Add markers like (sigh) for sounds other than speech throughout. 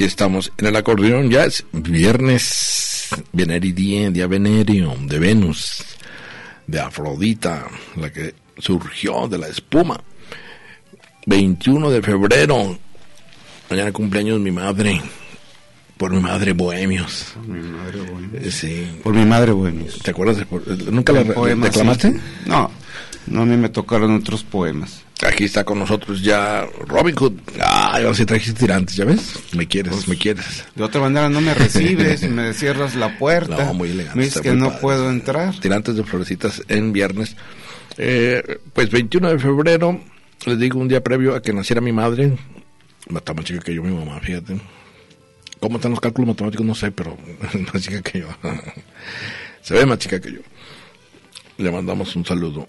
Aquí estamos en el acordeón. Ya es viernes, Veneridien, día venerio de Venus, de Afrodita, la que surgió de la espuma. 21 de febrero, mañana cumpleaños mi madre. Por mi madre Bohemios. Por mi madre Bohemios. Sí. Por mi madre Bohemios. ¿Te acuerdas? de- ¿Nunca la El poema, declamaste? sí. No, no a mí me tocaron otros poemas. Aquí está con nosotros ya Robin Hood. Ay, ahora sí trajiste tirantes, ¿ya ves? Me quieres, Pues, me quieres. De otra manera no me recibes, (laughs) me cierras la puerta. No, muy elegante, Me dices que no padre. puedo entrar. Tirantes de florecitas en viernes. Eh, pues 21 de febrero, les digo un día previo a que naciera mi madre. Está más chica que yo, mi mamá, fíjate. ¿Cómo están los cálculos matemáticos? No sé, pero (laughs) más chica que yo. (laughs) Se ve más chica que yo. Le mandamos un saludo.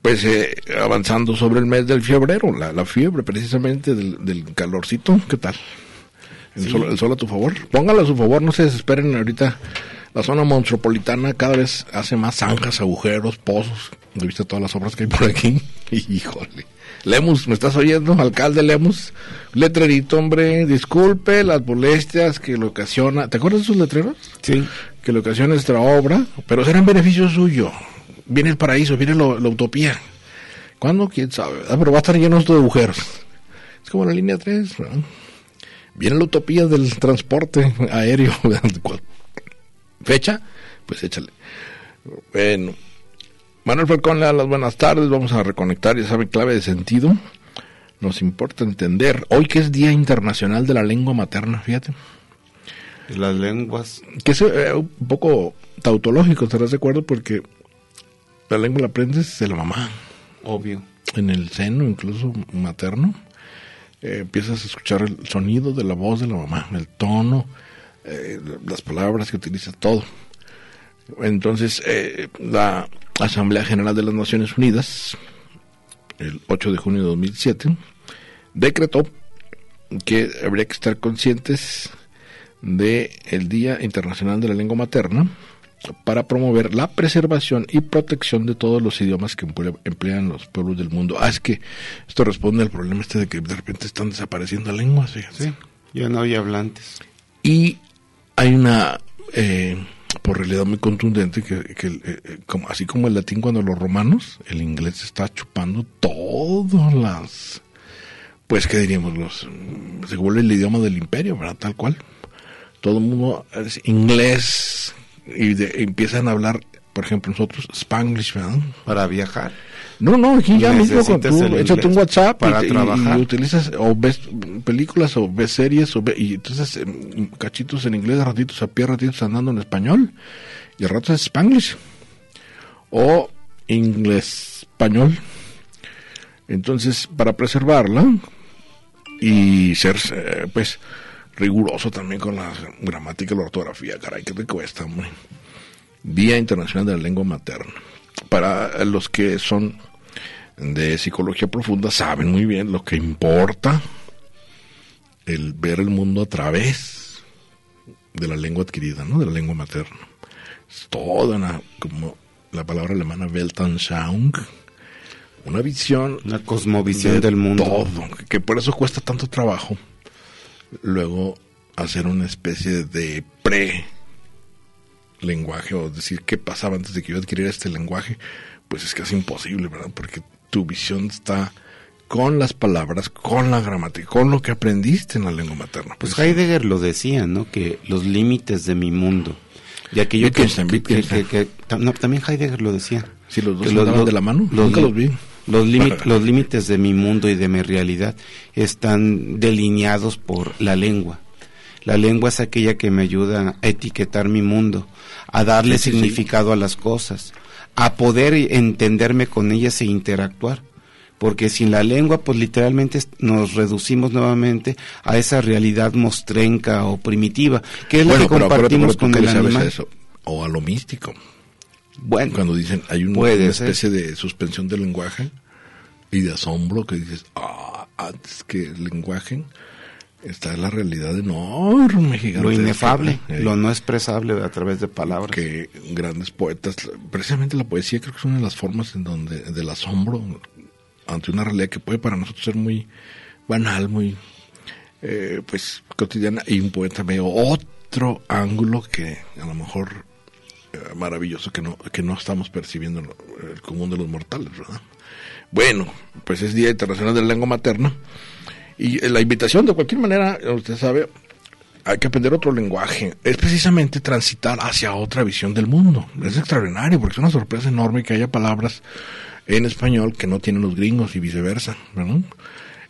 Pues eh, avanzando sobre el mes del febrero, la, la fiebre precisamente del, del calorcito, ¿qué tal? El, sol, el sol a tu favor. Póngalo a su favor, no se desesperen ahorita. La zona monstruopolitana cada vez hace más zanjas, agujeros, pozos. ¿Has visto todas las obras que hay por aquí? (laughs) Híjole. Lemus, ¿me estás oyendo? Alcalde Lemus. Letrerito, hombre. Disculpe las molestias que le ocasiona. ¿Te acuerdas de esos letreros? Sí. Que le ocasiona esta obra, pero será en beneficio suyo. Viene el paraíso, viene lo- la utopía. ¿Cuándo? ¿Quién sabe? Ah, pero va a estar lleno esto de agujeros. Es como la línea 3. ¿verdad? Viene la utopía del transporte aéreo. (laughs) ¿Fecha? Pues échale. Bueno. Manuel Falcón le da las buenas tardes. Vamos a reconectar, ya sabe, clave de sentido. Nos importa entender. Hoy que es Día Internacional de la Lengua Materna, fíjate. Las lenguas. Que es eh, un poco tautológico, ¿estarás de acuerdo? Porque la lengua la aprendes de la mamá, Obvio. en el seno, incluso materno. Eh, empiezas a escuchar el sonido de la voz de la mamá, el tono, eh, las palabras que utiliza, todo. Entonces, eh, la Asamblea General de las Naciones Unidas, el 8 de junio de 2007, decretó que habría que estar conscientes de el Día Internacional de la Lengua Materna para promover la preservación y protección de todos los idiomas que emple- emplean los pueblos del mundo. Ah, es que esto responde al problema este de que de repente están desapareciendo lenguas, fíjate. Sí. Ya no hay hablantes. Y hay una, eh, por realidad muy contundente, que, eh, eh, como, así como el latín cuando los romanos, el inglés está chupando todas las, pues, ¿qué diríamos? Los, mm, se vuelve el idioma del imperio, ¿verdad? Tal cual. Todo el mundo es inglés y de- empiezan a hablar, por ejemplo, nosotros, Spanglish, ¿verdad? Para viajar. No, no, aquí ya mismo con tú, échate un WhatsApp para y, y- trabajar. y utilizas o ves películas o ves series o ve- y entonces em, cachitos en inglés, ratitos a pie, ratitos andando en español y a ratos es Spanglish o inglés español. Entonces, para preservarla y ser eh, pues riguroso también con la gramática y la ortografía, caray, que te cuesta, hombre. Día Internacional de la Lengua Materna. Para los que son de psicología profunda saben muy bien lo que importa el ver el mundo a través de la lengua adquirida, ¿no? De la lengua materna. Es toda una, como la palabra alemana Weltanschauung, una visión Una cosmovisión de del mundo. todo, que por eso cuesta tanto trabajo luego hacer una especie de pre lenguaje o decir qué pasaba antes de que yo adquiriera este lenguaje, pues es casi imposible, ¿verdad? Porque tu visión está con las palabras, con la gramática, con lo que aprendiste en la lengua materna. Pues Heidegger lo decía, ¿no? Que los límites de mi mundo. Y aquello que, que- que- que- no, también Heidegger lo decía. Si los dos andaban los- de la mano, los nunca los vi. (laughs) Los, límites de mi mundo y de mi realidad están delineados por la lengua. La lengua es aquella que me ayuda a etiquetar mi mundo, a darle Sí, sí, sí. significado a las cosas, a poder entenderme con ellas e interactuar. Porque sin la lengua, pues literalmente nos reducimos nuevamente a esa realidad mostrenca o primitiva, que es la que pero compartimos pero con el animal. eso. O a lo místico. Bueno, Cuando dicen hay Puede una ser. especie de suspensión del lenguaje y de asombro que dices, ah, antes que el lenguaje está la realidad enorme, gigante. lo inefable, (laughs) Eh, lo no expresable a través de palabras. que grandes poetas, precisamente la poesía creo que es una de las formas en donde del asombro ante una realidad que puede para nosotros ser muy banal, muy eh, pues cotidiana y un poeta ve otro ángulo que a lo mejor maravilloso que no que no estamos percibiendo el común de los mortales, ¿verdad? Bueno, pues es Día Internacional de la Lengua Materna y la invitación de cualquier manera, usted sabe, hay que aprender otro lenguaje. Es precisamente transitar hacia otra visión del mundo. Es extraordinario porque es una sorpresa enorme que haya palabras en español que no tienen los gringos y viceversa. ¿no?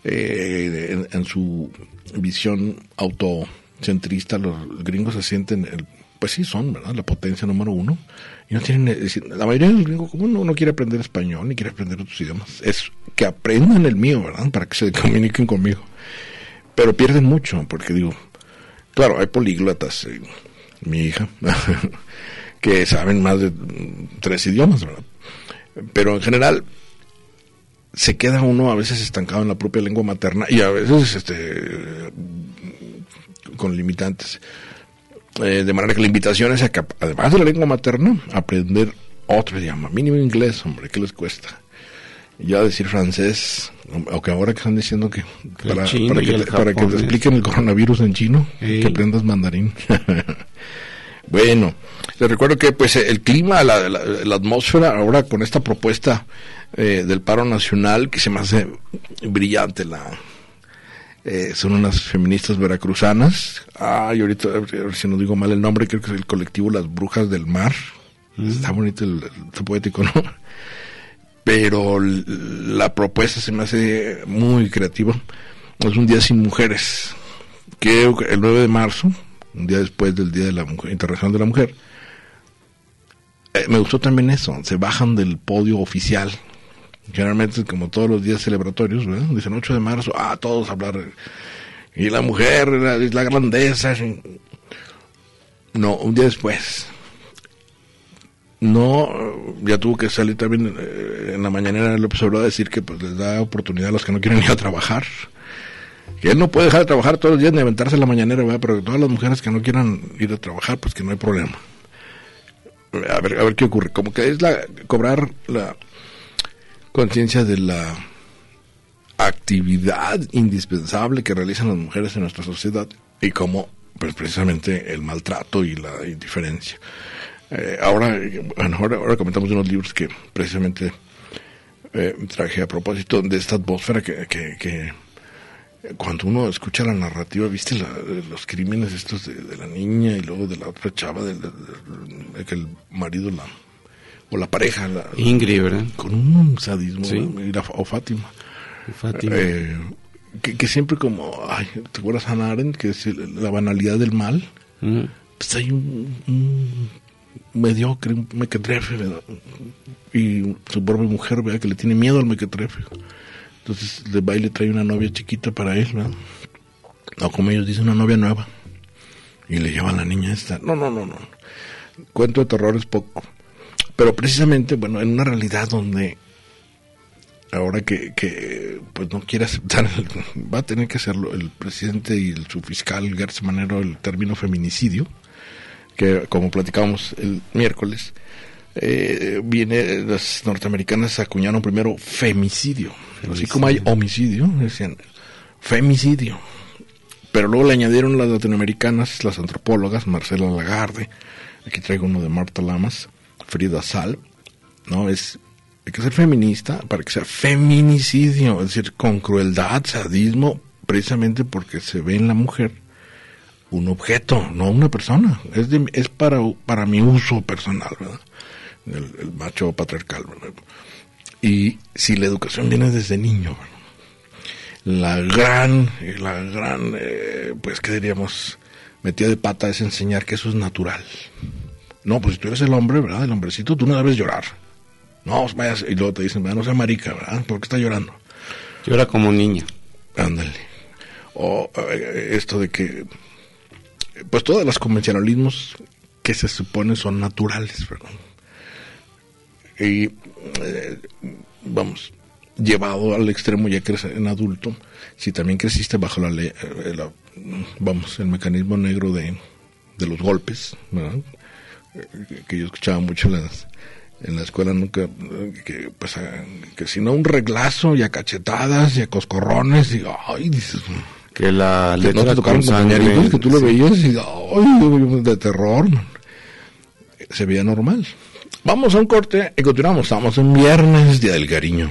Eh, en, en su visión autocentrista, los gringos se sienten, el- pues sí son, ¿verdad? La potencia número uno. Y no tienen, la mayoría de los gringos común no, no quiere aprender español ni quiere aprender otros idiomas. Es que aprendan el mío, ¿verdad? Para que se (laughs) comuniquen conmigo. Pero pierden mucho, porque digo, Claro, hay políglotas, eh, mi hija, (laughs) que saben más de mm, tres idiomas, ¿verdad? Pero en general se queda uno a veces estancado en la propia lengua materna y a veces este con limitantes. Eh, de manera que la invitación es a que, además de la lengua materna, aprender otro idioma, mínimo inglés, hombre, ¿qué les cuesta? Ya decir francés, aunque ahora que están diciendo que para, para que, te, para que te expliquen el coronavirus en chino, Sí. que aprendas mandarín. (laughs) bueno, les recuerdo que pues el clima, la, la- la atmósfera, ahora con esta propuesta eh, del paro nacional, que se me hace brillante la... eh, son unas feministas veracruzanas. Ay, ahorita, a ver si no digo mal el nombre, creo que es el colectivo Las Brujas del Mar. Está bonito el, está poético, ¿no? pero la propuesta se me hace muy creativa. Es un día sin mujeres, que el 9 de marzo, un día después del Día de la Mujer, Internacional de la Mujer, eh, me gustó también eso, se bajan del podio oficial. Generalmente, como todos los días celebratorios, ¿verdad? dicen 8 de marzo, ah, todos hablar. Y la mujer, la, la grandeza. No, un día después, no, ya tuvo que salir también eh, en la mañanera López Obrador a decir que pues les da oportunidad a los que no quieren ir a trabajar. Que él no puede dejar de trabajar todos los días ni aventarse la mañanera, ¿verdad? pero todas las mujeres que no quieran ir a trabajar, pues que no hay problema. A ver, a ver qué ocurre. Como que es la cobrar la conciencia de la actividad indispensable que realizan las mujeres en nuestra sociedad y cómo, pues precisamente el maltrato y la indiferencia. Eh, ahora, bueno, ahora, comentamos unos libros que precisamente eh, traje a propósito de esta atmósfera que, que, que cuando uno escucha la narrativa, viste la- los crímenes estos de, la niña y luego de la otra chava, de que el marido la o la pareja la- Ingrid, ¿verdad? con un sadismo Sí. y la- o Fátima Fátima. eh, que, que siempre como ay, ¿te acuerdas Hannah Arendt? que es la banalidad del mal pues hay un, un mediocre, un mequetrefe, ¿verdad? y su pobre mujer, vea que le tiene miedo al mequetrefe. Entonces le va y le trae una novia chiquita para él, ¿verdad? O como ellos dicen, una novia nueva. Y le lleva a la niña esta. No, no, no, no. Cuento de terror es poco. Pero precisamente, bueno, en una realidad donde ahora que, que pues no quiere aceptar, el- va a tener que hacerlo el presidente y el, su fiscal García Manero el término feminicidio, que como platicábamos el miércoles, eh, viene, las norteamericanas acuñaron primero femicidio, así como hay homicidio, decían femicidio, pero luego le añadieron las latinoamericanas, las antropólogas, Marcela Lagarde, aquí traigo uno de Marta Lamas, Frida Sal, no es hay que ser feminista para que sea feminicidio, es decir, con crueldad, sadismo, precisamente porque se ve en la mujer un objeto, no una persona. Es, es para, para mi uso personal, ¿verdad? El, macho patriarcal. Y si la educación viene desde niño, la gran, la gran, eh, pues, ¿qué diríamos? metía de pata es enseñar que eso es natural. No, pues si tú eres el hombre, ¿verdad? El hombrecito, tú no debes llorar. No, vayas, y luego te dicen, no sea marica, ¿verdad? ¿Por qué está llorando? Llora como niña. Ándale. O eh, esto de que, pues todos los convencionalismos que se supone son naturales, ¿verdad? Y, eh, vamos, llevado al extremo ya que eres en adulto, si también creciste bajo la ley, eh, la- vamos, el mecanismo negro de, de los golpes, ¿verdad? Que yo escuchaba mucho en las en la escuela nunca que pues a- que si no un reglazo y a cachetadas y a coscorrones y ay dices Que la que no letra te tocaron compañeritos que tú lo sí. veías y ay, de terror se veía normal. Vamos a un corte y continuamos. Estamos en viernes día del cariño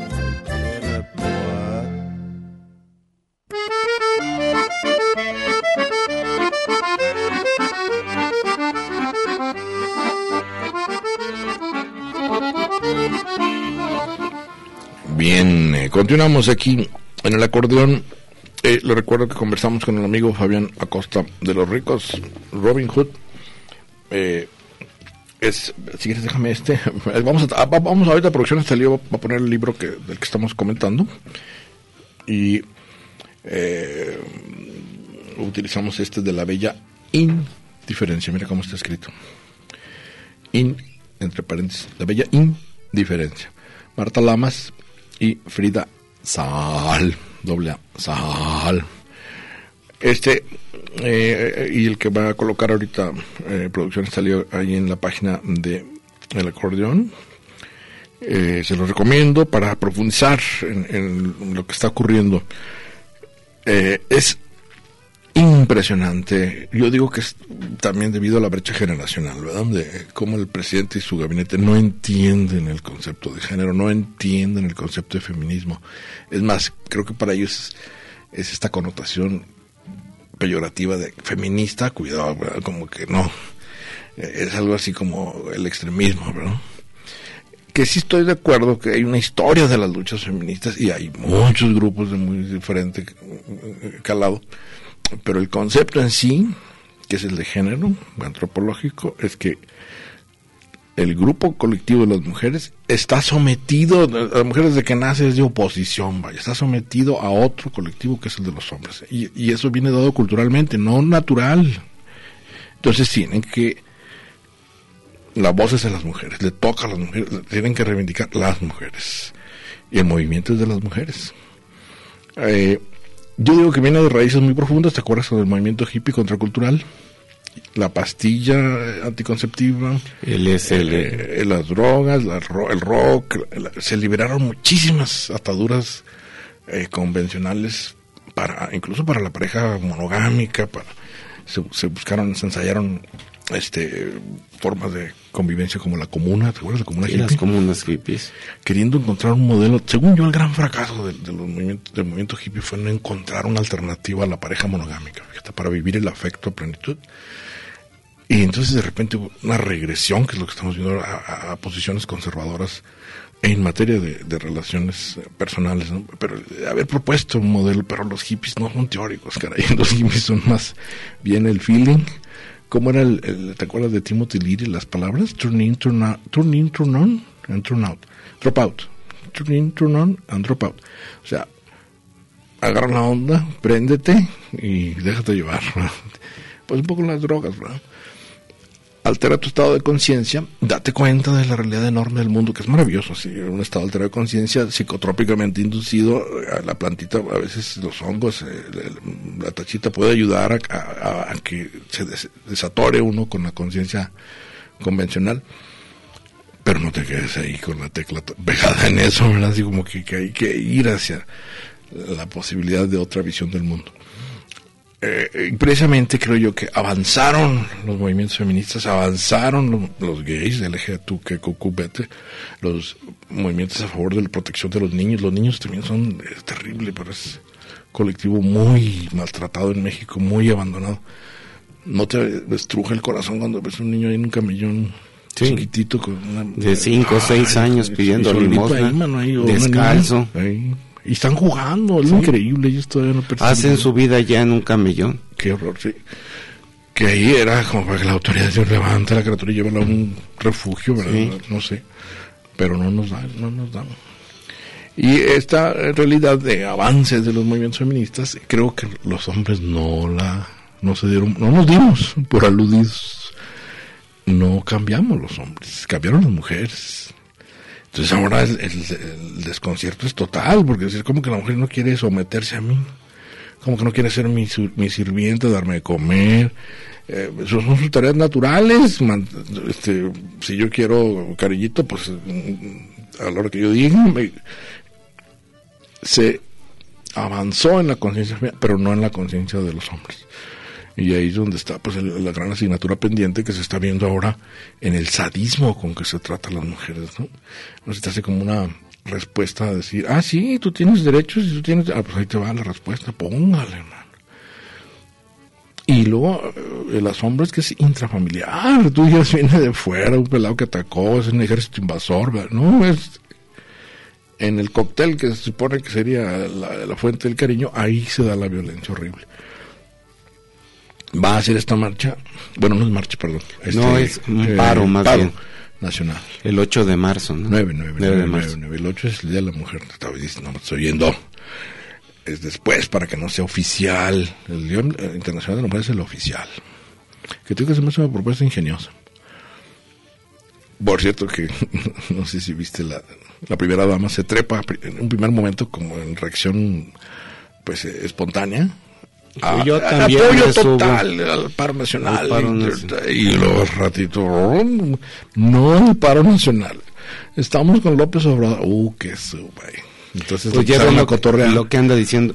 Continuamos aquí en el acordeón. Eh, le recuerdo que conversamos con el amigo Fabián Acosta de los ricos, Robin Hood. Eh, es, si quieres déjame este. (laughs) Vamos a, ah, va- vamos ahorita producción salió va a poner el libro que del que estamos comentando y eh, utilizamos este de la bella indiferencia. Mira cómo está escrito. In, entre paréntesis, la bella indiferencia. Marta Lamas y Frida Sal, doble A, Sal. Este, eh, y el que va a colocar ahorita eh, producción salió ahí en la página de El Acordeón. Eh, se lo recomiendo para profundizar en, en lo que está ocurriendo. Es impresionante. Yo digo que es también debido a la brecha generacional, ¿verdad? De cómo el presidente y su gabinete no entienden el concepto de género, no entienden el concepto de feminismo. Es más, creo que para ellos es, es esta connotación peyorativa de feminista, cuidado, ¿verdad? Como que no. Eh, Es algo así como el extremismo, ¿verdad? que sí estoy de acuerdo que hay una historia de las luchas feministas y hay muchos grupos de muy diferente calado, pero el concepto en sí, que es el de género antropológico, es que el grupo colectivo de las mujeres está sometido, las mujeres de que nace es de oposición, vaya, está sometido a otro colectivo que es el de los hombres. Y, eso viene dado culturalmente, no natural. Entonces tienen que la voz es de las mujeres, le toca a las mujeres, tienen que reivindicar las mujeres. Y el movimiento es de las mujeres. Eh, yo digo que viene de raíces muy profundas, ¿te acuerdas del movimiento hippie contracultural? La pastilla eh, anticonceptiva, El SL. eh, las drogas, la el rock, la- se liberaron muchísimas ataduras eh, convencionales para incluso para la pareja monogámica, para se, se buscaron, se ensayaron este formas de convivencia como la comuna, ¿te acuerdas de la comuna Y las hippie? comunas hippies. queriendo encontrar un modelo. Según yo, el gran fracaso de, de los movimientos, del movimiento hippie fue no encontrar una alternativa a la pareja monogámica, fíjate, para vivir el afecto a plenitud. Y entonces de repente hubo una regresión, que es lo que estamos viendo, a, a- posiciones conservadoras en materia de, de relaciones eh, personales, ¿no? Pero de haber propuesto un modelo, pero los hippies no son teóricos, caray, (laughs) los hippies son más bien el feeling. ¿Cómo era el, el- te acuerdas de Timothy Leary, las palabras? Turn in, turn out, turn in, turn on, and turn out. Drop out. Turn in, turn on, and drop out. O sea, agarra la onda, préndete y déjate llevar. Pues un poco las drogas, ¿verdad? Altera tu estado de conciencia, date cuenta de la realidad enorme del mundo, que es maravilloso. Sí, un estado alterado de conciencia psicotrópicamente inducido, a la plantita, a veces los hongos, eh, la tachita puede ayudar a, que se desatore uno con la conciencia convencional. Pero no te quedes ahí con la tecla pegada en eso, ¿verdad? Como que hay que ir hacia la posibilidad de otra visión del mundo eh, precisamente creo yo que avanzaron los movimientos feministas, avanzaron los, gays, LGBTQ, que los movimientos a favor de la protección de los niños. Los niños también son es terrible, pero es colectivo muy maltratado en México, muy abandonado. No te destruja el corazón cuando ves un niño ahí en un camellón chiquitito con una, de 5 o 6 años pidiendo limosna, descalzo. Y están jugando, es increíble, ellos todavía no Hacen su vida ya en un camellón. Qué horror, sí. Que ahí era como para que la autoridad se levante la criatura y lleve a un refugio, ¿verdad? No sé. Pero no nos dan, no nos dan. Y esta realidad de avances de los movimientos feministas, creo que los hombres no la, no se dieron, no nos dimos por aludidos. No cambiamos los hombres, cambiaron las mujeres entonces ahora el, desconcierto es total, porque es como que la mujer no quiere someterse a mí, como que no quiere ser mi, mi sirviente, darme de comer. Eh, son, sus tareas naturales. este, si yo quiero cariñito, pues a la hora que yo diga, se avanzó en la conciencia, pero no en la conciencia de los hombres. Y ahí es donde está pues la gran asignatura pendiente que se está viendo ahora en el sadismo con que se tratan las mujeres, ¿no? Se hace como una respuesta a decir, ah, sí, tú tienes derechos y tú tienes... Ah, pues ahí te va la respuesta, póngale, hermano. Y luego eh, el asombro es que es intrafamiliar, tú ya viene de fuera, un pelado que atacó, es un ejército invasor, ¿no? Es en el cóctel que se supone que sería la fuente del cariño, ahí se da la violencia horrible va a hacer esta marcha, bueno, no es marcha, perdón. no, este, es un paro más bien. Nacional. El 8 de marzo, ¿no? 9, 9, 9, de marzo. El 8 es el Día de la Mujer. Estaba diciendo, no estoy oyendo. Es después para que no sea oficial. El Día Internacional de la Mujer es el oficial. Que tengo que hacer una propuesta ingeniosa. Por cierto que, (laughs) no sé si viste la, la primera dama se trepa en un primer momento como en reacción pues espontánea Ah, yo también apoyo total al paro nacional, y los ratitos no el paro nacional. Estamos con López Obrador. Uh qué sube entonces pues lo, lo, que anda diciendo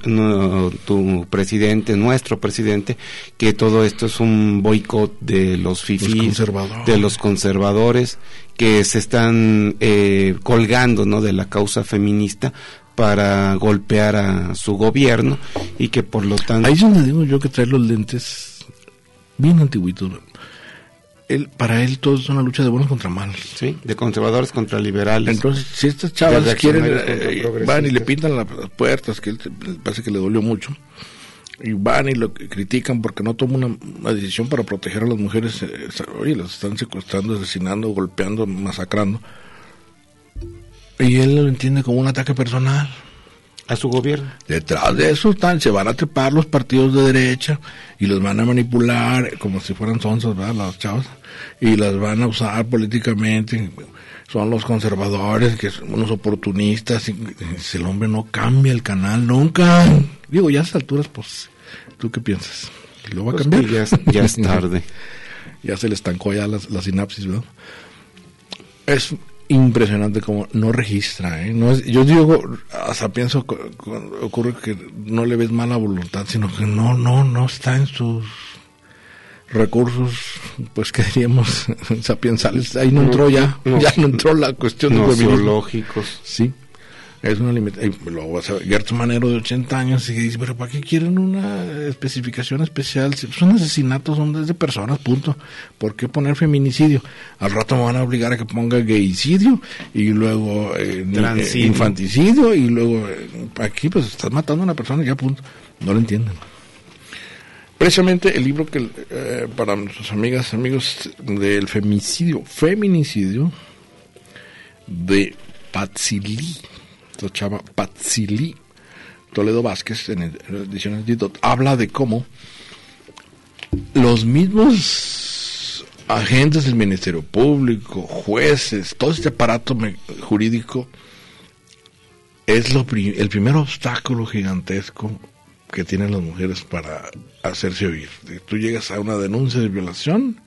tu presidente, nuestro presidente, que todo esto es un boicot de los fifís, de los conservadores, que se están eh, colgando no de la causa feminista para golpear a su gobierno y que por lo tanto... Ahí es donde digo yo que trae los lentes bien antiguitos. Él, para él todo es una lucha de buenos contra malos. Sí, de conservadores contra liberales. Entonces, si estas chavas quieren, eh, van y le pintan las puertas, que él, parece que le dolió mucho, y van y lo critican porque no toma una, decisión para proteger a las mujeres, eh, oye, las están secuestrando, asesinando, golpeando, masacrando y él lo entiende como un ataque personal. A su gobierno. Detrás de eso están, se van a trepar los partidos de derecha y los van a manipular como si fueran sonsos, ¿verdad? Las chavas. Y las van a usar políticamente. Son los conservadores, que son unos oportunistas. Y, el hombre no cambia el canal nunca. Digo, ya a estas alturas, pues, ¿tú qué piensas? ¿Lo va a pues cambiar? ya, es, (laughs) tarde. ya se le estancó ya la, la sinapsis, ¿verdad? Es, impresionante como no registra. ¿eh? No es, yo digo, hasta pienso, ocurre que no le ves mala voluntad, sino que no, no, no está en sus recursos, pues que diríamos, (laughs) sapiensales. Ahí no entró ya, ya no entró la cuestión de lógicos. Sí, es una limitación. Luego vas a ver Gertz Manero de 80 años y dice, pero ¿para qué quieren una especificación especial? Son asesinatos, son desde personas, punto. ¿Por qué poner feminicidio? Al rato me van a obligar a que ponga gayicidio y luego eh, eh infanticidio y luego eh, aquí pues estás matando a una persona ya punto. No lo entienden. Precisamente el libro que eh, para nuestras amigas, amigos del femicidio, feminicidio de Patsili chava Patsili Toledo Vázquez, en la edición habla de cómo los mismos agentes del Ministerio Público, jueces, todo este aparato jurídico es lo el primer obstáculo gigantesco que tienen las mujeres para hacerse oír. Tú llegas a una denuncia de violación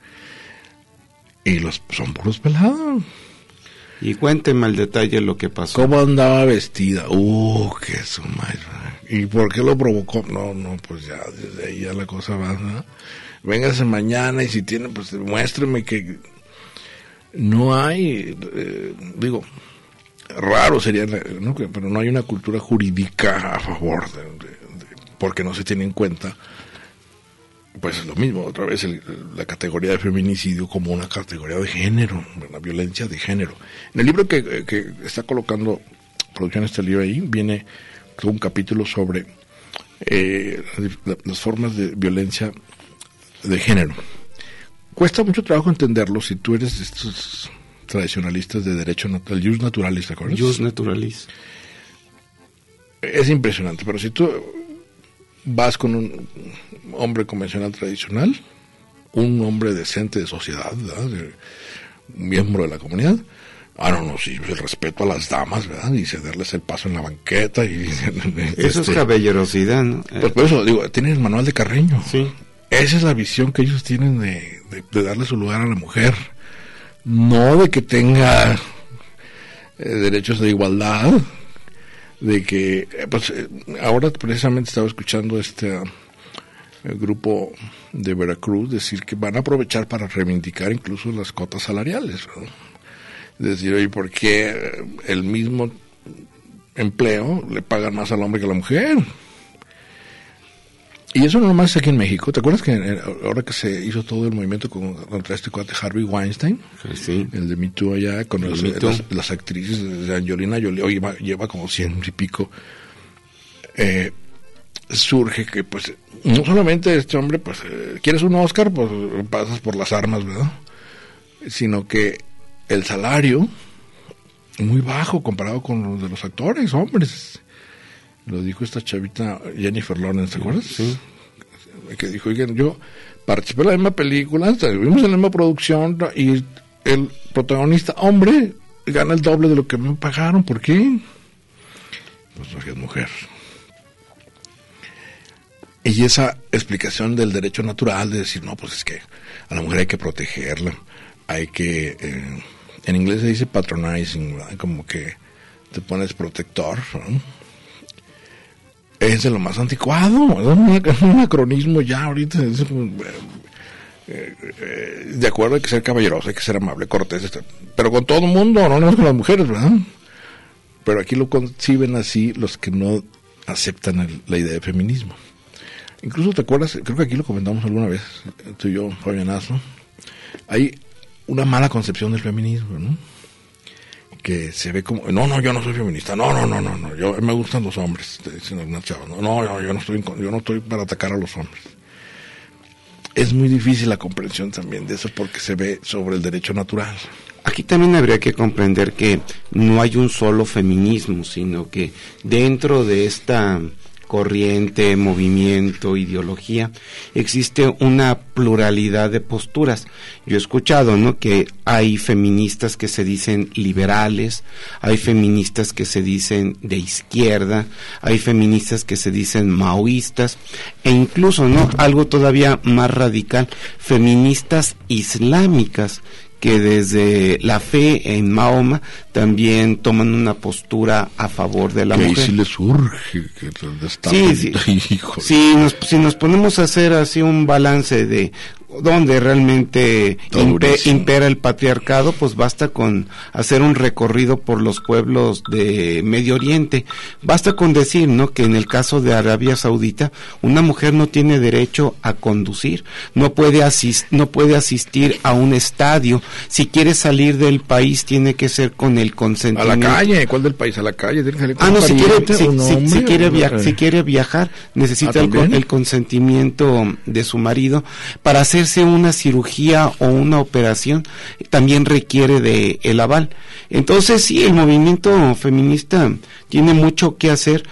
y los son puros pelados. Y cuénteme al detalle lo que pasó. ¿Cómo andaba vestida? Uh, qué su madre. ¿Y por qué lo provocó? No, no, pues ya, desde ahí ya la cosa va. Véngase mañana y si tiene, pues muéstreme que no hay, eh, digo, raro sería, pero no hay una cultura jurídica a favor porque no se tiene en cuenta pues es lo mismo, otra vez el- la categoría de feminicidio como una categoría de género, la violencia de género. En el libro que, que está colocando producción este libro ahí, viene un capítulo sobre eh, la- las formas de violencia de género. Cuesta mucho trabajo entenderlo si tú eres de estos tradicionalistas de derecho natural, jus naturalis, ¿te acuerdas? Jus naturalis. es impresionante, pero si tú vas con un hombre convencional tradicional, un hombre decente de sociedad, ¿verdad? De- un miembro de la comunidad, ah, no, no, sí, el respeto a las damas, ¿verdad? Y cederles el paso en la banqueta y... (laughs) Eso es este, caballerosidad, ¿no? Pues por eso, digo, tienen el manual de Carreño. Sí. Esa es la visión que ellos tienen de, de- de darle su lugar a la mujer. No de que tenga eh, derechos de igualdad, de que, eh, pues eh, ahora precisamente estaba escuchando este el grupo de Veracruz decir que van a aprovechar para reivindicar incluso las cotas salariales. ¿no? Decir, oye, ¿por qué el mismo empleo le pagan más al hombre que a la mujer? Y eso no nomás aquí en México. ¿Te acuerdas que eh, ahora que se hizo todo el movimiento con- contra este cuate Harvey Weinstein? Sí. El de Me Too allá, con El los- Me Too. las, las actrices de Angelina Jolie, hoy lleva, lleva como ciento y pico. Eh, surge que, pues, no solamente este hombre, pues, eh, quieres un Oscar, pues pasas por las armas, ¿verdad? Sino que el salario, muy bajo comparado con los de los actores, hombres. Lo dijo esta chavita Jennifer Lawrence, ¿te acuerdas? Sí. Que dijo, oigan, yo participé en la misma película, estuvimos en la misma producción y el protagonista hombre gana el doble de lo que me pagaron. ¿Por qué? Pues porque es mujer. Y esa explicación del derecho natural de decir, no, pues es que a la mujer hay que protegerla, hay que, eh, en inglés se dice patronizing, ¿verdad? como que te pones protector, ¿no? Es de lo más anticuado, es un, anacronismo ya ahorita. eh, eh, de acuerdo, hay que ser caballeroso, hay que ser amable, cortés, este, pero con todo el mundo, no no con las mujeres, ¿verdad? Pero aquí lo conciben así los que no aceptan la idea de feminismo. Incluso te acuerdas, creo que aquí lo comentamos alguna vez, tú y yo, Fabianazo, hay una mala concepción del feminismo, ¿no? Que se ve como, no, no, yo no soy feminista, no, no, no, no, no, yo me gustan los hombres, te dicen algunas chavas, no, no, yo, no estoy, yo no estoy para atacar a los hombres. Es muy difícil la comprensión también de eso porque se ve sobre el derecho natural. Aquí también habría que comprender que no hay un solo feminismo, sino que dentro de esta corriente, movimiento, ideología, existe una pluralidad de posturas. Yo he escuchado, ¿no? Que hay feministas que se dicen liberales, hay feministas que se dicen de izquierda, hay feministas que se dicen maoístas, e incluso, ¿no? Algo todavía más radical, feministas islámicas que desde la fe en Mahoma también toman una postura a favor de la que ahí mujer. sí le surge, que Sí, sí. (laughs) Si nos, si nos ponemos a hacer así un balance de donde realmente impe- impera el patriarcado, pues basta con hacer un recorrido por los pueblos de Medio Oriente. Basta con decir, ¿no? Que en el caso de Arabia Saudita, una mujer no tiene derecho a conducir, no puede asis- no puede asistir a un estadio. Si quiere salir del país, tiene que ser con el A consentimiento. la calle, ¿cuál del país? A la calle, tiene que salir con Ah, no, si quiere, si, un si- quiere o- via- eh, si quiere viajar, necesita Ah, el, el consentimiento de su marido. Para hacerse una cirugía o una operación, también requiere de el aval. Entonces, sí, el movimiento feminista tiene mucho que hacer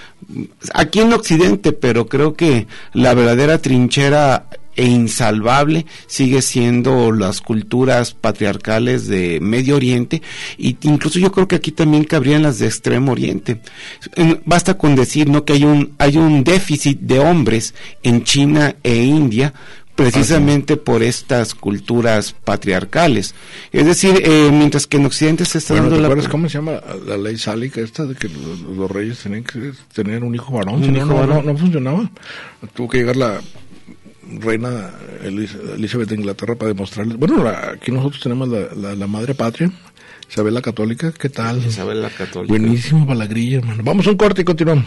aquí en Occidente, pero creo que la verdadera trinchera e insalvable sigue siendo las culturas patriarcales de Medio Oriente y incluso yo creo que aquí también cabrían las de Extremo Oriente. Basta con decir ¿no? que hay un, hay un déficit de hombres en China e India precisamente por estas culturas patriarcales. Es decir, eh, mientras que en Occidente se está bueno, dando la... cómo se llama la ley sálica esta de que los, reyes tenían que tener un hijo varón? Un hijo no, varón. No, funcionaba. Tuvo que llegar la reina Elizabeth de Inglaterra para demostrarles. Bueno, aquí nosotros tenemos la, la, madre patria, Isabel la Católica. ¿Qué tal? Isabel la Católica. Buenísimo para la grilla, hermano. Vamos a un corte y continuamos.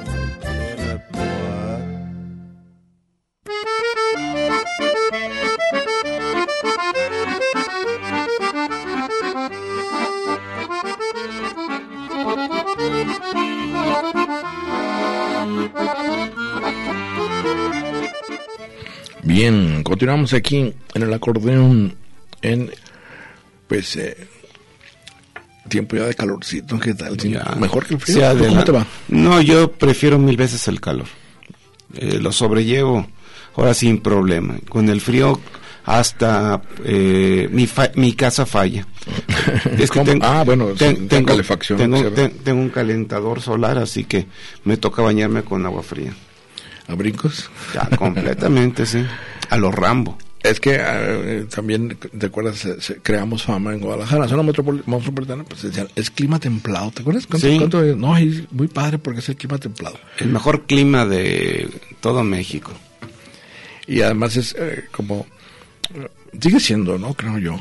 Continuamos aquí en el acordeón en pues eh, tiempo ya de calorcito, ¿qué tal? Mejor que el frío. ¿Cómo te va? No, yo prefiero mil veces el calor. Eh, lo sobrellevo ahora sin problema. Con el frío hasta eh, mi, mi casa falla. (laughs) es que tengo, ah, bueno, tengo, calefacción. Tengo, un calentador solar, así que me toca bañarme con agua fría. ¿A brincos? Ya, completamente, sí. (laughs) A los Rambo. Es que eh, también, ¿te acuerdas? creamos fama en Guadalajara, zona metropolitana, pues decían, es clima templado, ¿te acuerdas? ¿Cuánto, sí. no, es muy padre porque es el clima templado. El mejor clima de todo México. Y además es eh, como, sigue siendo, ¿no? Creo yo.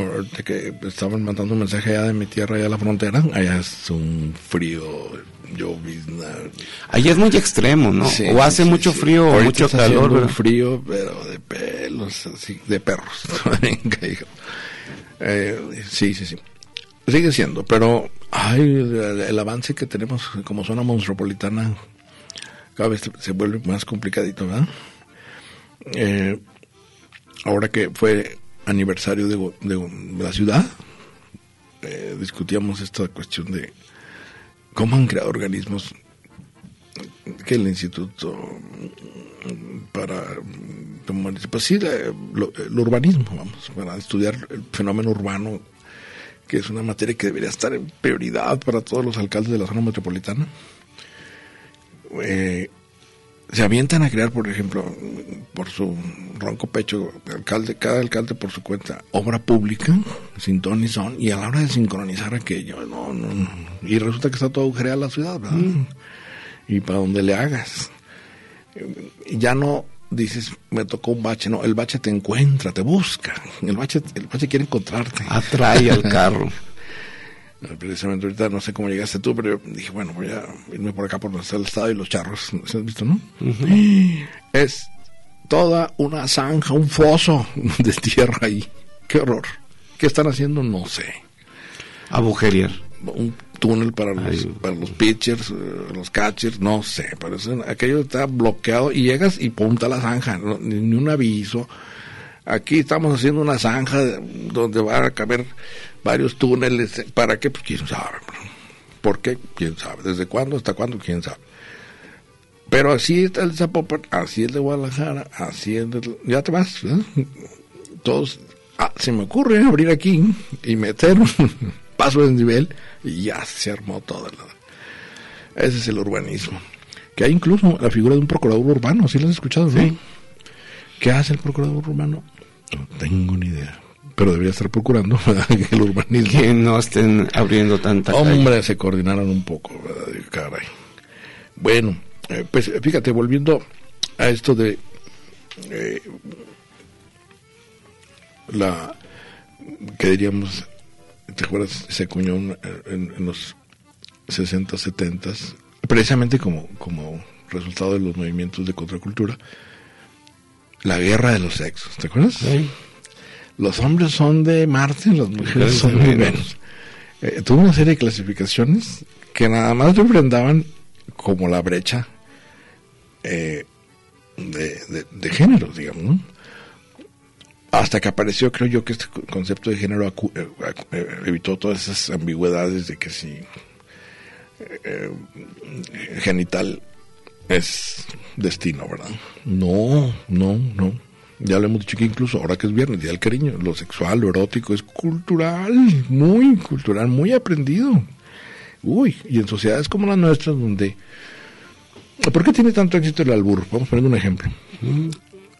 De que estaban mandando un mensaje allá de mi tierra, allá a la frontera, allá es un frío llovizna. Allá es muy extremo, ¿no? o hace mucho frío o mucho calor. Un frío, pero de pelos, así, de perros. (laughs) eh, sí, sí, sí. Sigue siendo, pero ay, el, avance que tenemos como zona metropolitana cada vez se vuelve más complicadito, ¿verdad? Eh, ahora que fue aniversario de, la ciudad, eh, discutíamos esta cuestión de cómo han creado organismos que el instituto para pues sí, el urbanismo, vamos, para estudiar el fenómeno urbano, que es una materia que debería estar en prioridad para todos los alcaldes de la zona metropolitana. Eh, se avientan a crear, por ejemplo, por su ronco pecho, alcalde, cada alcalde por su cuenta, obra pública, sin ton ni son, y a la hora de sincronizar aquello, no, no, y resulta que está todo agujereada la ciudad, ¿verdad? Mm. Y para donde le hagas. Ya no dices, me tocó un bache, no, el bache te encuentra, te busca, el bache, el bache quiere encontrarte. Atrae al carro. (laughs) precisamente ahorita no sé cómo llegaste tú, pero dije, bueno, voy a irme por acá por donde está el estado y los charros. ¿Se has visto, no? Es toda una zanja, un foso de tierra ahí. Qué horror. ¿Qué están haciendo? No sé. Agujerear. Un túnel para los, para los pitchers, eh, los catchers, no sé. Pero aquello está bloqueado y llegas y punta la zanja, ni un aviso. Aquí estamos haciendo una zanja donde va a caber varios túneles. ¿Para qué? Pues quién sabe. ¿Por qué? ¿Quién sabe? ¿Desde cuándo? ¿Hasta cuándo? ¿Quién sabe? Pero así está el Zapopan, así es de Guadalajara, así es de... Ya te vas, Todos... Ah, se me ocurre abrir aquí y meter un (laughs) paso de nivel y ya se armó todo. Ese es el urbanismo. Que hay incluso la figura de un procurador urbano, ¿sí lo has escuchado? Sí. ¿Qué hace el procurador urbano? No tengo ni idea pero debería estar procurando (laughs) el urbanismo. Que no estén abriendo tanta Hombre, se coordinaron un poco, caray. Bueno, eh, pues fíjate, volviendo a esto de eh, la que diríamos, ¿te acuerdas? Se acuñó un- en, en los 60, 70, precisamente como, como resultado de los movimientos de contracultura, la guerra de los sexos, ¿te acuerdas? Los hombres son de Marte, las mujeres son de Venus. Eh, tuvo una serie de clasificaciones que nada más refrendaban como la brecha eh, de, de, de género, digamos, ¿no? Hasta que apareció, creo yo, que este co- concepto de género acu- eh, acu- evitó todas esas ambigüedades de que si eh, genital es destino, ¿verdad? No, no, no. Ya lo hemos dicho que incluso ahora que es viernes, día del cariño, lo sexual, lo erótico es cultural, muy cultural, muy aprendido. Uy, y en sociedades como las nuestras, donde... ¿Por qué tiene tanto éxito el albur? Vamos a poner un ejemplo.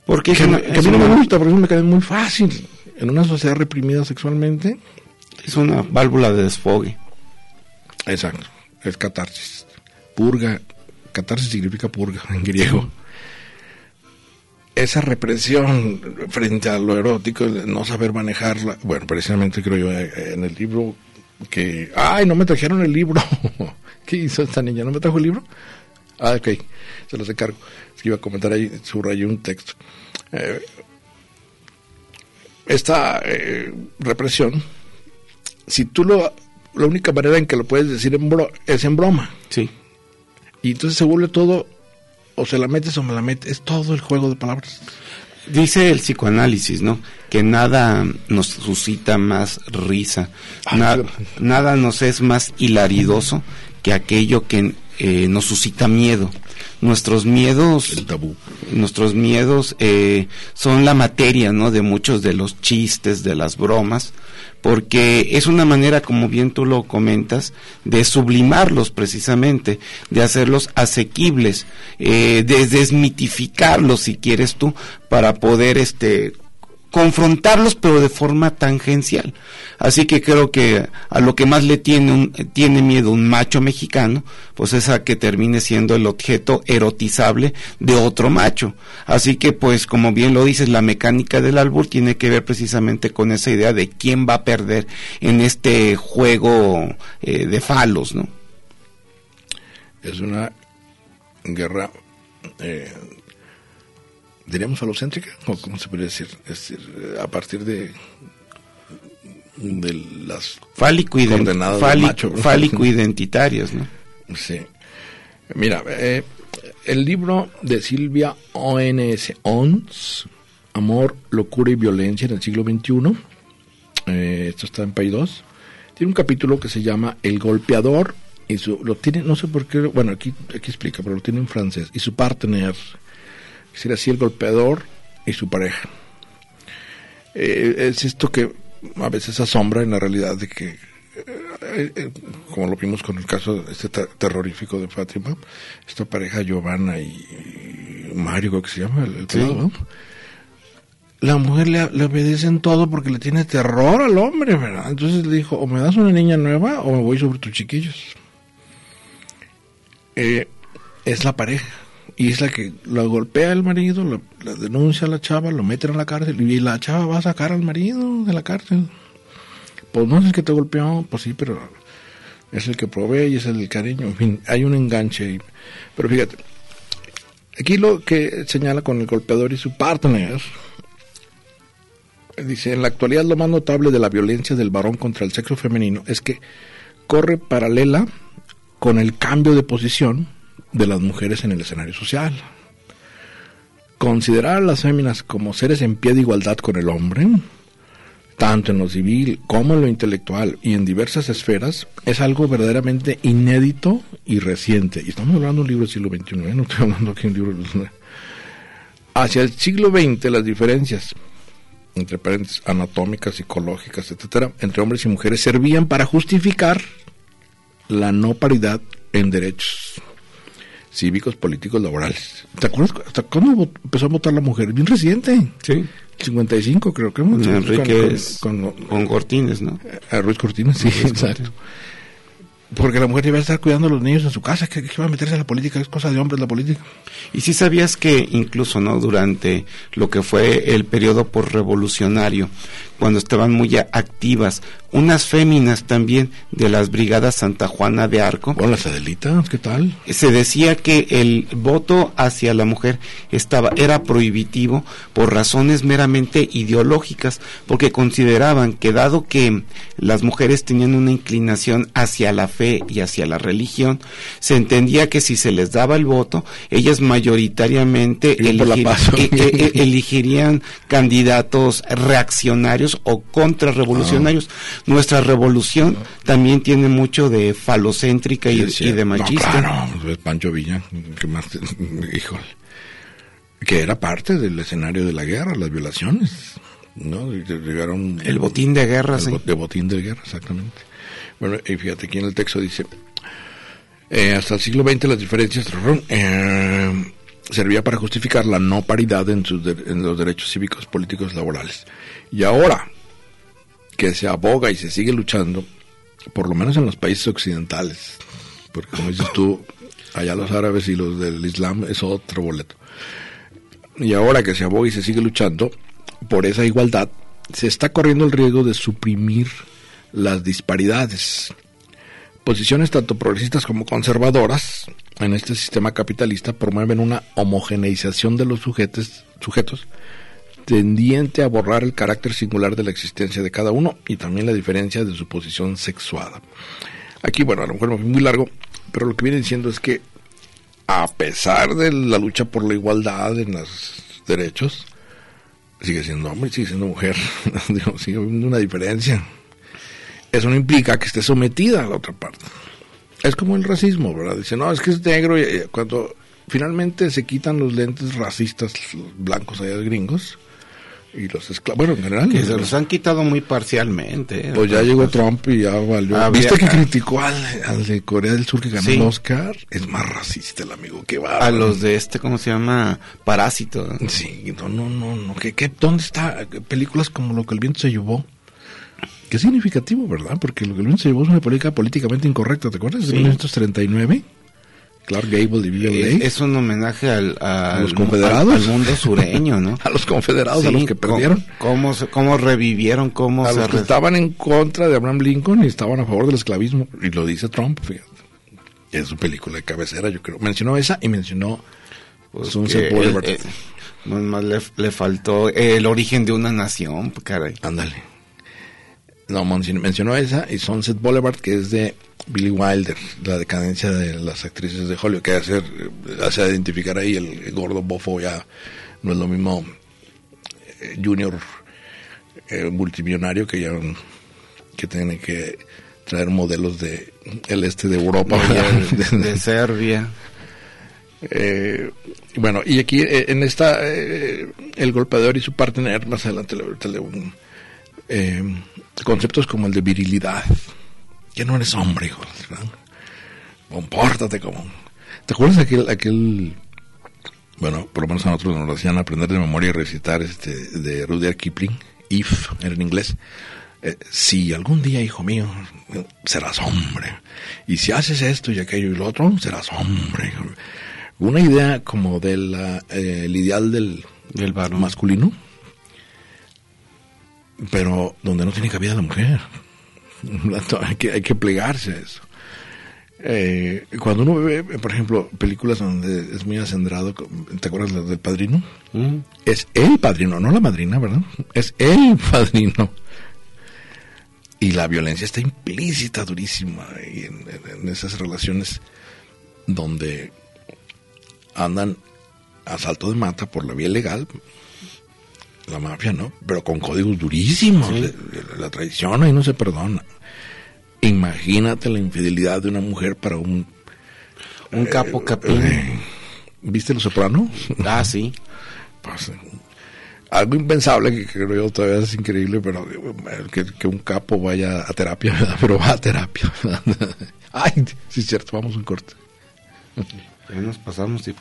Porque Que, una, que a mí no una- me gusta, porque eso me cae muy fácil. En una sociedad reprimida sexualmente, es una válvula de desfogue. exacto, es catarsis. Purga, catarsis significa purga en griego. Esa represión frente a lo erótico, no saber manejarla, bueno, precisamente creo yo eh, en el libro que, ay, no me trajeron el libro. (laughs) ¿Qué hizo esta niña? ¿No me trajo el libro? Ah, ok, se los encargo. Es que iba a comentar ahí, subrayé un texto. Eh, esta eh, represión, si tú lo, la única manera en que lo puedes decir es en broma. Sí. Y entonces se vuelve todo, o se la metes o me la metes, es todo el juego de palabras. Dice el psicoanálisis, ¿no? Que nada nos suscita más risa, Ah, na- claro. nada nos es más hilaridoso que aquello que eh, nos suscita miedo. Nuestros miedos, El tabú. nuestros miedos eh, son la materia, ¿no? De muchos de los chistes, de las bromas, porque es una manera, como bien tú lo comentas, de sublimarlos precisamente, de hacerlos asequibles, eh, de desmitificarlos, si quieres tú, para poder, este, confrontarlos pero de forma tangencial. Así que creo que a lo que más le tiene, un, tiene miedo un macho mexicano, pues es a que termine siendo el objeto erotizable de otro macho. Así que pues como bien lo dices, la mecánica del albur tiene que ver precisamente con esa idea de quién va a perder en este juego eh, de falos, ¿no? Es una guerra, eh, diríamos falocéntrica, o cómo se podría decir, es decir, eh, a partir de, de las Fálico, Coordenadas fálico- macho. (laughs) fálico identitarias, ¿no? Sí. Mira, eh, el libro de Silvia O.N.S. Ons, Amor, Locura y Violencia en el siglo XXI, eh, esto está en País 2, tiene un capítulo que se llama El golpeador y su, lo tiene, no sé por qué, bueno, aquí, aquí explica, pero lo tiene en francés, y su partner, sería así el golpeador y su pareja. Eh, es esto que a veces asombra en la realidad de que eh, eh, como lo vimos con el caso este ter- terrorífico de Fátima, esta pareja Giovanna y, y Mario, creo que se llama, el, el Sí. pelado, ¿no? La mujer le, le obedece en todo porque le tiene terror al hombre, ¿verdad? Entonces le dijo, o me das una niña nueva o me voy sobre tus chiquillos. Eh, es la pareja. Y es la que lo golpea el marido, la denuncia a la chava, lo meten a la cárcel y la chava va a sacar al marido de la cárcel. Pues no es el que te golpeó, pues sí, pero es el que provee y es el del cariño. En fin, hay un enganche. Pero fíjate, aquí lo que señala con el golpeador y su partner, dice, en la actualidad lo más notable de la violencia del varón contra el sexo femenino es que corre paralela con el cambio de posición de las mujeres en el escenario social. Considerar a las féminas como seres en pie de igualdad con el hombre, tanto en lo civil como en lo intelectual y en diversas esferas, es algo verdaderamente inédito y reciente. Y estamos hablando de un libro del siglo XXI, ¿eh? no estoy hablando aquí de un libro. Hacia el siglo XX las diferencias entre paréntesis, anatómicas, psicológicas, etcétera, entre hombres y mujeres servían para justificar la no paridad en derechos cívicos, políticos, laborales. ¿Te acuerdas hasta cuándo empezó a votar la mujer? Bien reciente. Sí. 55 creo que. ¿no? Enrique Con- con- con- Con Cortines, ¿no? a Ruiz Cortines, sí, Ruiz exacto. Porque la mujer debe estar cuidando a los niños en su casa, que, va a meterse en la política, es cosa de hombres la política. Y si sabías que incluso, ¿no? Durante lo que fue el periodo por revolucionario, cuando estaban muy activas, unas féminas también de las brigadas Santa Juana de Arco. Bueno, las Adelitas, ¿qué tal? Se decía que el voto hacia la mujer estaba, era prohibitivo por razones meramente ideológicas, porque consideraban que dado que las mujeres tenían una inclinación hacia la fe y hacia la religión, se entendía que si se les daba el voto, ellas mayoritariamente elegir, e, e, e, elegirían candidatos reaccionarios o contrarrevolucionarios. Nuestra revolución también tiene mucho de falocéntrica y, de machista. claro, pues, Pancho Villa, que más, (laughs) híjole, que era parte del escenario de la guerra, las violaciones. ¿no? Llegaron, el botín de guerra, el, De botín de guerra, exactamente. Bueno, y fíjate aquí en el texto dice, eh, hasta el siglo XX las diferencias eh, servía para justificar la no paridad en, sus en los derechos cívicos, políticos, laborales. Y ahora que se aboga y se sigue luchando, por lo menos en los países occidentales, porque como dices tú, allá los árabes y los del Islam es otro boleto. Y ahora que se aboga y se sigue luchando por esa igualdad, se está corriendo el riesgo de suprimir las disparidades. Posiciones tanto progresistas como conservadoras en este sistema capitalista promueven una homogeneización de los sujetos, sujetos tendiente a borrar el carácter singular de la existencia de cada uno y también la diferencia de su posición sexuada. Aquí, bueno, a lo mejor muy largo, pero lo que viene diciendo es que a pesar de la lucha por la igualdad en los derechos, sigue siendo hombre, sigue siendo mujer, (laughs) sigue habiendo una diferencia eso no implica que esté sometida a la otra parte. Es como el racismo, ¿verdad? Dice, no, es que es negro. Y cuando finalmente se quitan los lentes racistas blancos allá de gringos, y los esclavos, bueno, en general. Que se los han quitado muy parcialmente. ¿eh? Pues ya llegó Trump y ya valió. ¿Viste que criticó al, de Corea del Sur que ganó el Oscar? Es más racista el amigo que va. A los de este, ¿cómo se llama? Parásito. Sí, no, no, no, no. ¿Qué, qué, ¿Dónde está? Películas como Lo que el viento se llevó Qué significativo, ¿verdad? Porque lo que Luis se llevó es una política políticamente incorrecta, ¿te acuerdas? De 1939. Clark Gable y Bill es, es, un homenaje al, a los confederados. Al, mundo sureño, ¿no? (laughs) a los confederados, a los que perdieron. Cómo, cómo, revivieron, cómo a los que estaban en contra de Abraham Lincoln y estaban a favor del esclavismo. Y lo dice Trump, fíjate. Es su película de cabecera, yo creo. Mencionó esa y mencionó pues Sunset Boulevard. Eh, más le, le, faltó el origen de una nación, caray. Ándale. No, mencionó esa y Sunset Boulevard, que es de Billy Wilder, la decadencia de las actrices de Hollywood, que hace, hace identificar ahí el, gordo bofo ya no es lo mismo eh, junior eh, multimillonario que ya que tiene que traer modelos de el este de Europa de, Serbia eh, bueno y aquí en esta el golpeador y su partner más adelante le, le un conceptos como el de virilidad. Que no eres hombre, hijo. Compórtate como... ¿Te acuerdas aquel, aquel... Bueno, por lo menos a nosotros nos hacían aprender de memoria y recitar este de Rudyard Kipling, If, en inglés. Eh, si algún día, hijo mío, serás hombre. Y si haces esto y aquello y lo otro, serás hombre. Una idea como del eh, ideal del, del masculino pero donde no tiene cabida la mujer. (laughs) hay, que, hay que plegarse a eso. Eh, cuando uno ve, por ejemplo, películas donde es muy acendrado, ¿te acuerdas del padrino? Mm. Es el padrino, no la madrina, ¿verdad? Es el (laughs) padrino. Y la violencia está implícita, durísima, en esas relaciones donde andan a salto de mata por la vía legal, la mafia, ¿no? Pero con códigos durísimos. La, traición ahí no se perdona. Imagínate la infidelidad de una mujer para un... Un capo eh, capín. Eh, ¿Viste Los Soprano? Ah, sí. Pues, algo impensable que creo yo todavía es increíble, pero que, que un capo vaya a terapia, (laughs) ¿verdad? pero va a terapia. (laughs) Ay, sí es cierto, vamos a un corte. Ya nos pasamos, tipo.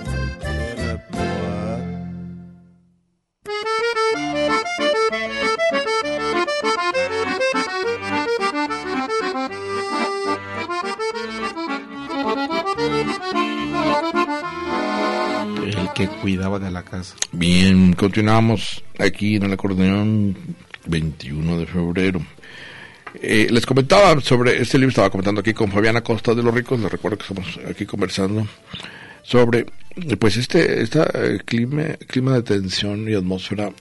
De la casa. Bien, continuamos aquí en el acordeón 21 de febrero. Eh, les comentaba sobre este libro, estaba comentando aquí con Fabiana Costa de los Ricos, les recuerdo que estamos aquí conversando sobre pues este esta, eh, clima, clima de tensión y atmósfera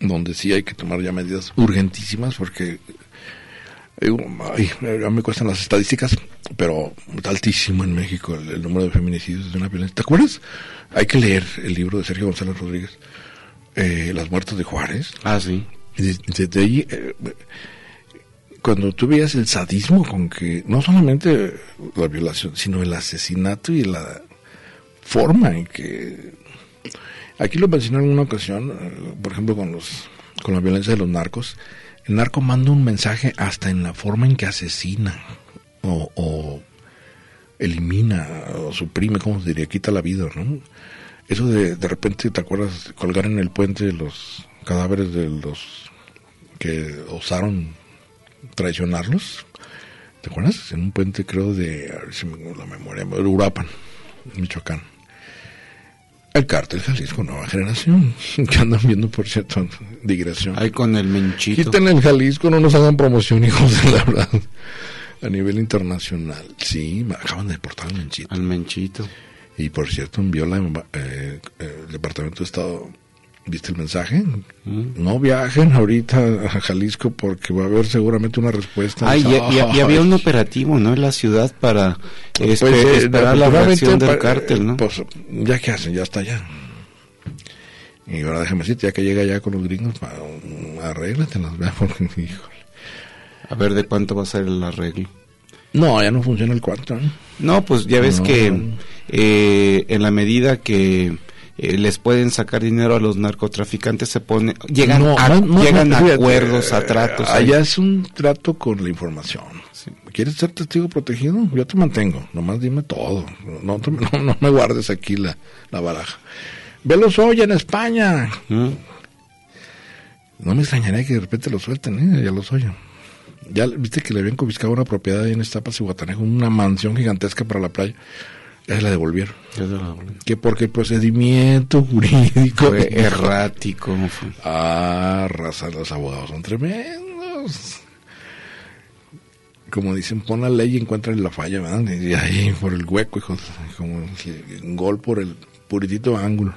donde sí hay que tomar ya medidas urgentísimas porque ay, me cuestan las estadísticas, pero está altísimo en México el, el número de feminicidios de una violencia. ¿Te acuerdas? Hay que leer el libro de Sergio González Rodríguez, eh, Las muertes de Juárez. Ah, sí. Desde de ahí, eh, cuando tú veías el sadismo con que no solamente la violación, sino el asesinato y la forma en que aquí lo mencioné en una ocasión, eh, por ejemplo con los con la violencia de los narcos, el narco manda un mensaje hasta en la forma en que asesina o, elimina o suprime, ¿cómo se diría? Quita la vida, ¿no? Eso de de repente, ¿te acuerdas? Colgar en el puente los cadáveres de los que osaron traicionarlos. ¿Te acuerdas? En un puente, creo, de, a ver si me la memoria, de Uruapan, Michoacán. El cártel Jalisco Nueva Generación, (laughs) que andan viendo, por cierto, digresión. Ahí con el menchito. Quiten el Jalisco, no nos hagan promoción, (laughs) hijos de la verdad. A nivel internacional. Sí, acaban de deportar al Menchito. Al menchito. Y por cierto, envió la, eh, eh, el Departamento de Estado. ¿Viste el mensaje? Mm. No viajen ahorita a Jalisco porque va a haber seguramente una respuesta. Ah, y, y- y había un operativo, ¿no? En la ciudad para Pues, espe- eh, esperar la reacción del cártel, ¿no? Pues ya que hacen, ya está allá. Y ahora déjame decirte, ya que llega ya con los gringos, um, arréglatelas, (laughs) ¿verdad? Porque, híjole. A ver de cuánto va a ser el arreglo. No, ya no funciona el cuarto. ¿eh? No, pues ya ves No. que eh, en la medida que eh, les pueden sacar dinero a los narcotraficantes se pone llegan No, a, no, llegan no, a fíjate, acuerdos, a tratos. ahí. Allá es un trato con la información. ¿Quieres ser testigo protegido? Yo te mantengo. Nomás dime todo. No, no, me guardes aquí la, la baraja. Velos hoy en España. ¿Mm? No me extrañaría que de repente lo suelten, ¿eh? Ya los oyen. Ya viste que le habían confiscado una propiedad ahí en Estapas y Guatanejo, una mansión gigantesca para la playa. Ya se la devolvieron. Ya se la- Que porque el procedimiento jurídico. Fue errático. fue. Ah, raza, los abogados son tremendos. Como dicen, pon la ley y encuentra la falla, ¿verdad? Y ahí por el hueco, hijos, como un gol por el puritito ángulo.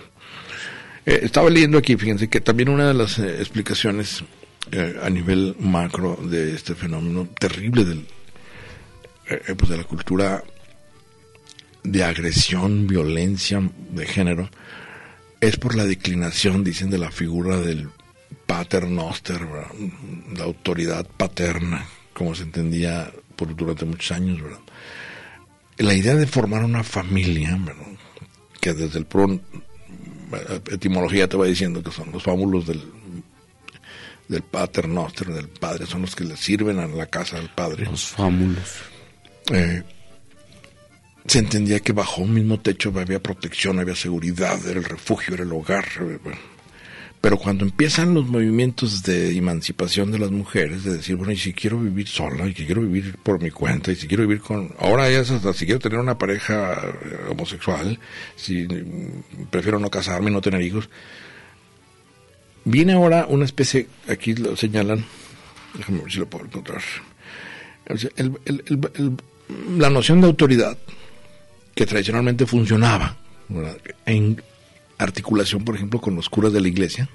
Eh, estaba leyendo aquí, fíjense, que también una de las eh, explicaciones eh, a nivel macro de este fenómeno terrible del, pues de la cultura de agresión, violencia de género, es por la declinación, dicen, de la figura del paternoster, ¿verdad? la autoridad paterna, como se entendía por, durante muchos años. ¿verdad? La idea de formar una familia, ¿verdad? que desde el pro etimología te va diciendo que son los fábulos del del paternoster, del padre, son los que le sirven a la casa del padre. Los fámulos. Eh, se entendía que bajo un mismo techo había protección, había seguridad, era el refugio, era el hogar. Pero cuando empiezan los movimientos de emancipación de las mujeres, de decir, bueno, y si quiero vivir sola, y si quiero vivir por mi cuenta, y si quiero vivir con... Ahora ya hasta si quiero tener una pareja eh, homosexual, si mm, prefiero no casarme, no tener hijos. Viene ahora una especie, aquí lo señalan, déjame ver si lo puedo encontrar. El- la noción de autoridad que tradicionalmente funcionaba ¿verdad? en articulación, por ejemplo, con los curas de la iglesia,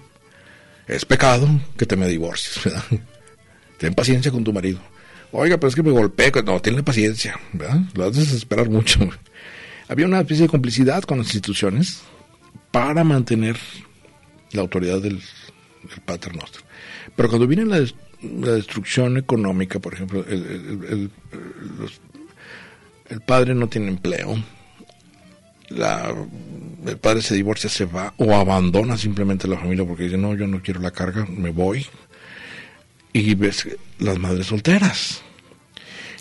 es pecado que te me divorcies. ¿verdad? (laughs) Ten paciencia con tu marido. Oiga, pero es que me golpeé. No, tenle paciencia. ¿verdad? Lo haces esperar mucho. (laughs) Había una especie de complicidad con las instituciones para mantener la autoridad del, el Pater. Pero cuando viene la, des- la destrucción económica, por ejemplo, el- los- el padre no tiene empleo, la, el padre se divorcia, se va o abandona simplemente la familia porque dice, no, yo no quiero la carga, me voy. Y ves las madres solteras.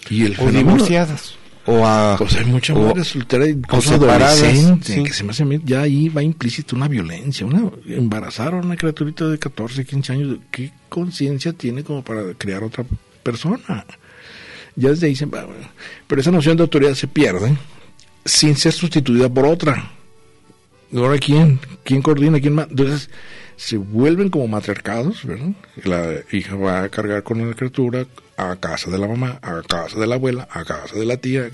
Y el O fenómeno- divorciadas. O a, pues hay mucha o- madre soltera y o separadas, adolescente, sí. que se me hace ya ahí va implícita una violencia, una embarazar a una criaturita de 14, 15 años, ¿qué conciencia tiene como para crear otra persona? Ya se bueno. pero esa noción de autoridad se pierde sin ser sustituida por otra. ¿Y ahora quién? ¿Quién coordina? ¿Quién más? Entonces se vuelven como matriarcados, ¿verdad? La hija va a cargar con la criatura a casa de la mamá, a casa de la abuela, a casa de la tía.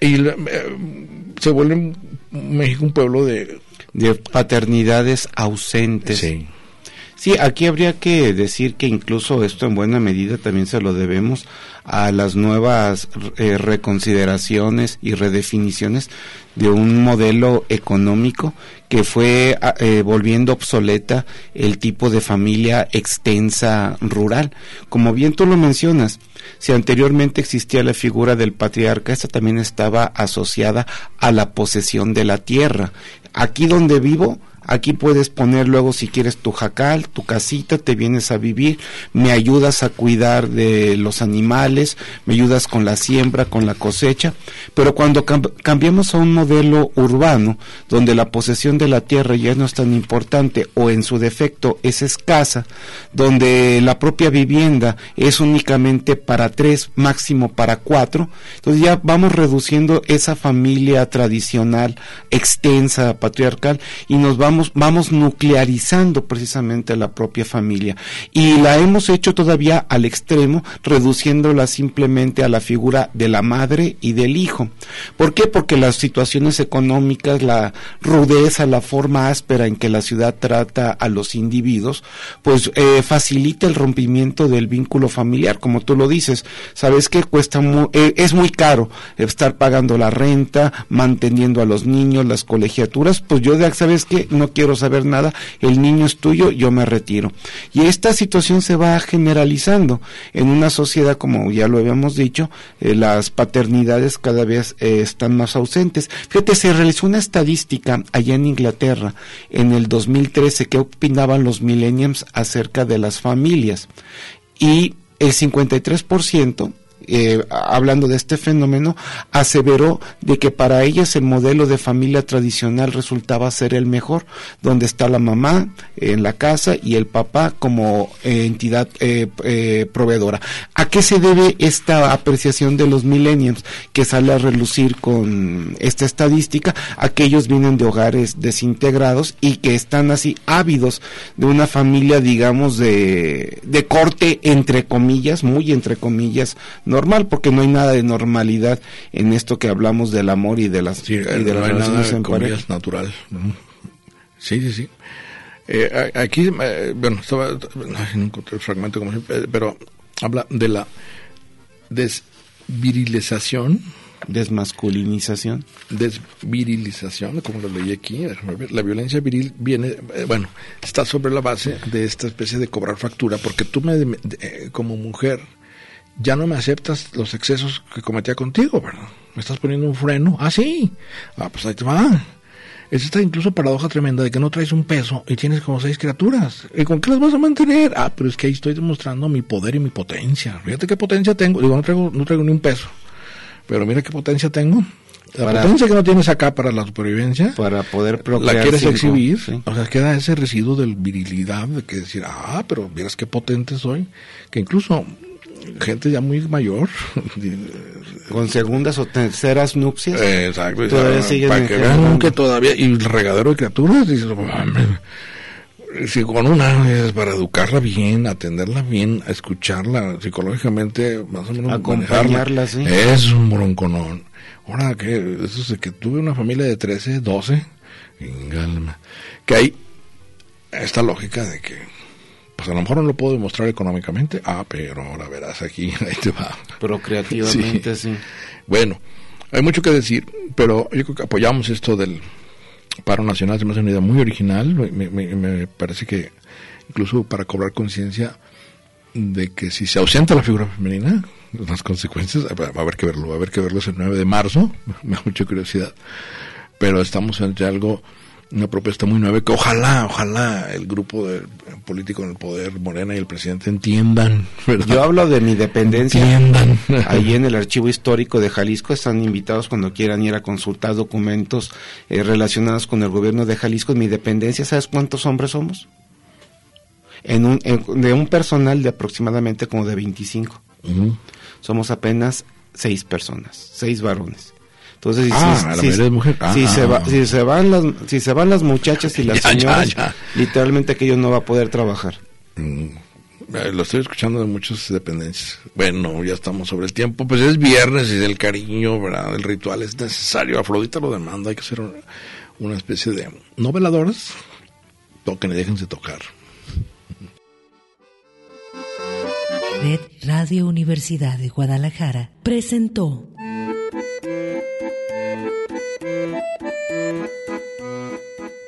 Y eh, se vuelven México un pueblo de... de paternidades ausentes. Sí, aquí habría que decir que incluso esto en buena medida también se lo debemos a las nuevas eh, reconsideraciones y redefiniciones de un modelo económico que fue ah, eh, volviendo obsoleta el tipo de familia extensa rural. Como bien tú lo mencionas, si anteriormente existía la figura del patriarca, esta también estaba asociada a la posesión de la tierra. Aquí donde vivo, Aquí puedes poner luego si quieres tu jacal, tu casita, te vienes a vivir, me ayudas a cuidar de los animales, me ayudas con la siembra, con la cosecha, pero cuando cam- cambiamos a un modelo urbano, donde la posesión de la tierra ya no es tan importante o en su defecto es escasa, donde la propia vivienda es únicamente para tres, máximo para cuatro, entonces ya vamos reduciendo esa familia tradicional, extensa, patriarcal, y nos vamos, vamos nuclearizando precisamente la propia familia. Y la hemos hecho todavía al extremo, reduciéndola simplemente a la figura de la madre y del hijo. ¿Por qué? Porque las situaciones económicas, la rudeza, la forma áspera en que la ciudad trata a los individuos, pues eh, facilita el rompimiento del vínculo familiar, como tú lo dices. ¿Sabes qué? Cuesta mu- eh, es muy caro estar pagando la renta, manteniendo a los niños, las colegiaturas, pues yo, de- ¿sabes qué? No quiero saber nada, el niño es tuyo, yo me retiro. Y esta situación se va generalizando en una sociedad, como ya lo habíamos dicho, eh, las paternidades cada vez eh, están más ausentes. Fíjate, se realizó una estadística allá en Inglaterra en el 2013 que opinaban los millennials acerca de las familias y el 53% eh, hablando de este fenómeno, aseveró de que para ellas el modelo de familia tradicional resultaba ser el mejor, donde está la mamá en la casa y el papá como eh, entidad eh, eh, proveedora. ¿A qué se debe esta apreciación de los millennials que sale a relucir con esta estadística? Aquellos vienen de hogares desintegrados y que están así ávidos de una familia, digamos, de, de corte, entre comillas, muy entre comillas, normal, porque no hay nada de normalidad en esto que hablamos del amor y de las, Sí, y de no las relaciones en pareja. natural. Sí, sí, sí. Eh, aquí, eh, bueno, estaba, no encontré el fragmento como siempre, eh, pero habla de la desvirilización, Desmasculinización. desvirilización, como lo leí aquí, ver, la violencia viril viene, eh, bueno, está sobre la base de esta especie de cobrar factura, porque tú me, de- eh, como mujer, ya no me aceptas los excesos que cometía contigo, ¿verdad? Me estás poniendo un freno. Ah, sí. Ah, pues ahí te va. Es esta incluso paradoja tremenda de que no traes un peso y tienes como seis criaturas. ¿Y con qué las vas a mantener? Ah, pero es que ahí estoy demostrando mi poder y mi potencia. Fíjate qué potencia tengo. Digo, no traigo, no traigo ni un peso. Pero mira qué potencia tengo. La Para- potencia que no tienes acá para la supervivencia, Para poder procrear. la quieres cinco, exhibir. sí. O sea, queda ese residuo de virilidad, de que decir, ah, pero miras qué potente soy. Que incluso gente ya muy mayor, (laughs) Con segundas o terceras nupcias. Eh, Exacto. Todavía siguen para que vean que todavía, y el regadero de criaturas, dices, si con una es para educarla bien, atenderla bien, escucharla psicológicamente, más o menos Acompañarla, sí. Es un bronconón. Ahora que eso es de que tuve una familia de 13, 12, ingalma, que hay esta lógica de que pues a lo mejor no lo puedo demostrar económicamente, ah, pero ahora verás aquí, (laughs) ahí te va. Procreativamente, sí. Bueno, hay mucho que decir, pero yo creo que apoyamos esto del paro nacional se me hace una idea muy original, me, me- me parece que incluso para cobrar conciencia de que si se ausenta la figura femenina, las consecuencias, va a haber que verlo, va a haber que verlo el 9 de marzo, (laughs) me da mucha curiosidad, pero estamos ante algo, una propuesta muy nueva que ojalá, ojalá el grupo de, político en el poder, Morena y el presidente entiendan, ¿verdad? Yo hablo de mi dependencia. entiendan. Ahí en el archivo histórico de Jalisco están invitados cuando quieran ir a consultar documentos eh, relacionados con el gobierno de Jalisco. En mi dependencia, ¿sabes cuántos hombres somos? En un, en- de un personal de aproximadamente como de 25. Ujú. Somos apenas seis personas, seis varones. Entonces, si, Ah, si- la si- mayoría es mujer. Ah, si se va- si se van las, si se van las muchachas y (laughs) las Ya, ya, señoras, ya. literalmente aquello no va a poder trabajar. Mm, eh, Lo estoy escuchando de muchas dependencias. Bueno, ya estamos sobre el tiempo. Pues es viernes y del cariño, ¿verdad? El ritual es necesario. Afrodita lo demanda. Hay que hacer una, una especie de no veladoras. Toquen y déjense tocar. Red Radio Universidad de Guadalajara presentó